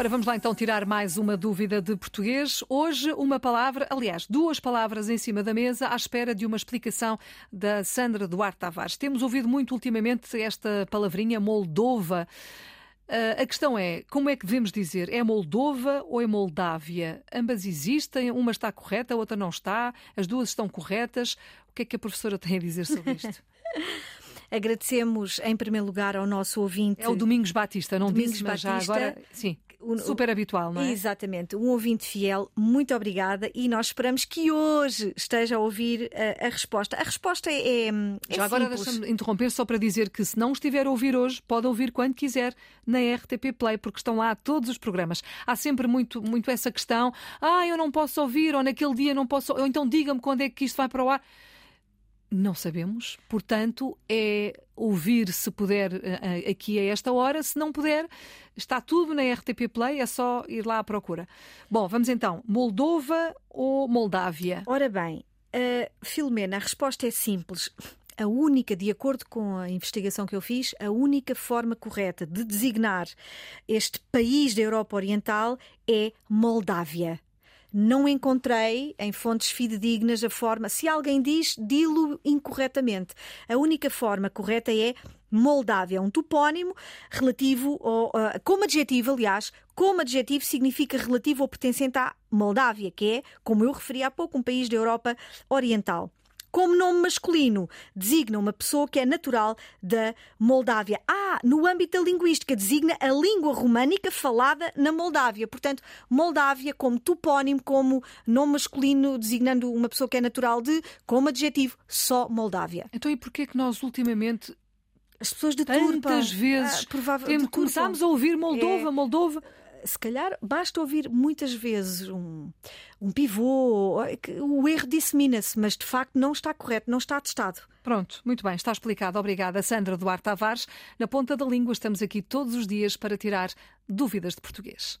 Ora, vamos lá então tirar mais uma dúvida de português. Hoje, uma palavra, aliás, duas palavras em cima da mesa à espera de uma explicação da Sandra Duarte Tavares. Temos ouvido muito ultimamente esta palavrinha Moldova. Uh, a questão é, como é que devemos dizer? É Moldova ou é Moldávia? Ambas existem, uma está correta, a outra não está, as duas estão corretas. O que é que a professora tem a dizer sobre isto? Agradecemos em primeiro lugar ao nosso ouvinte. É o Domingos Batista, não Domingos disse, mas Batista, já agora. Sim. Super habitual, não é? Exatamente. Um ouvinte fiel, muito obrigada e nós esperamos que hoje esteja a ouvir a, a resposta. A resposta é. é Já agora deixa-me interromper só para dizer que se não estiver a ouvir hoje, pode ouvir quando quiser na RTP Play, porque estão lá todos os programas. Há sempre muito, muito essa questão: ah, eu não posso ouvir, ou naquele dia não posso, ou então diga-me quando é que isto vai para o ar. Não sabemos, portanto, é ouvir se puder eh, eh, aqui a esta hora. Se não puder, está tudo na RTP Play, é só ir lá à procura. Bom, vamos então. Moldova ou Moldávia? Ora bem, uh, Filomena, a resposta é simples. A única, de acordo com a investigação que eu fiz, a única forma correta de designar este país da Europa Oriental é Moldávia não encontrei em fontes fidedignas a forma. Se alguém diz, dilo incorretamente. A única forma correta é Moldávia, um topónimo relativo, ou, uh, como adjetivo, aliás, como adjetivo significa relativo ou pertencente à Moldávia, que é, como eu referi há pouco, um país da Europa Oriental. Como nome masculino, designa uma pessoa que é natural da Moldávia. Ah, no âmbito da linguística, designa a língua românica falada na Moldávia. Portanto, Moldávia como topónimo, como nome masculino, designando uma pessoa que é natural de, como adjetivo, só Moldávia. Então, e porquê que nós ultimamente as pessoas de Tantas vezes ah, começámos a ouvir Moldova, é, Moldova se calhar basta ouvir muitas vezes um, um pivô, o erro dissemina-se, mas de facto não está correto, não está testado. Pronto, muito bem, está explicado. Obrigada, Sandra Duarte Tavares. Na ponta da língua estamos aqui todos os dias para tirar dúvidas de português.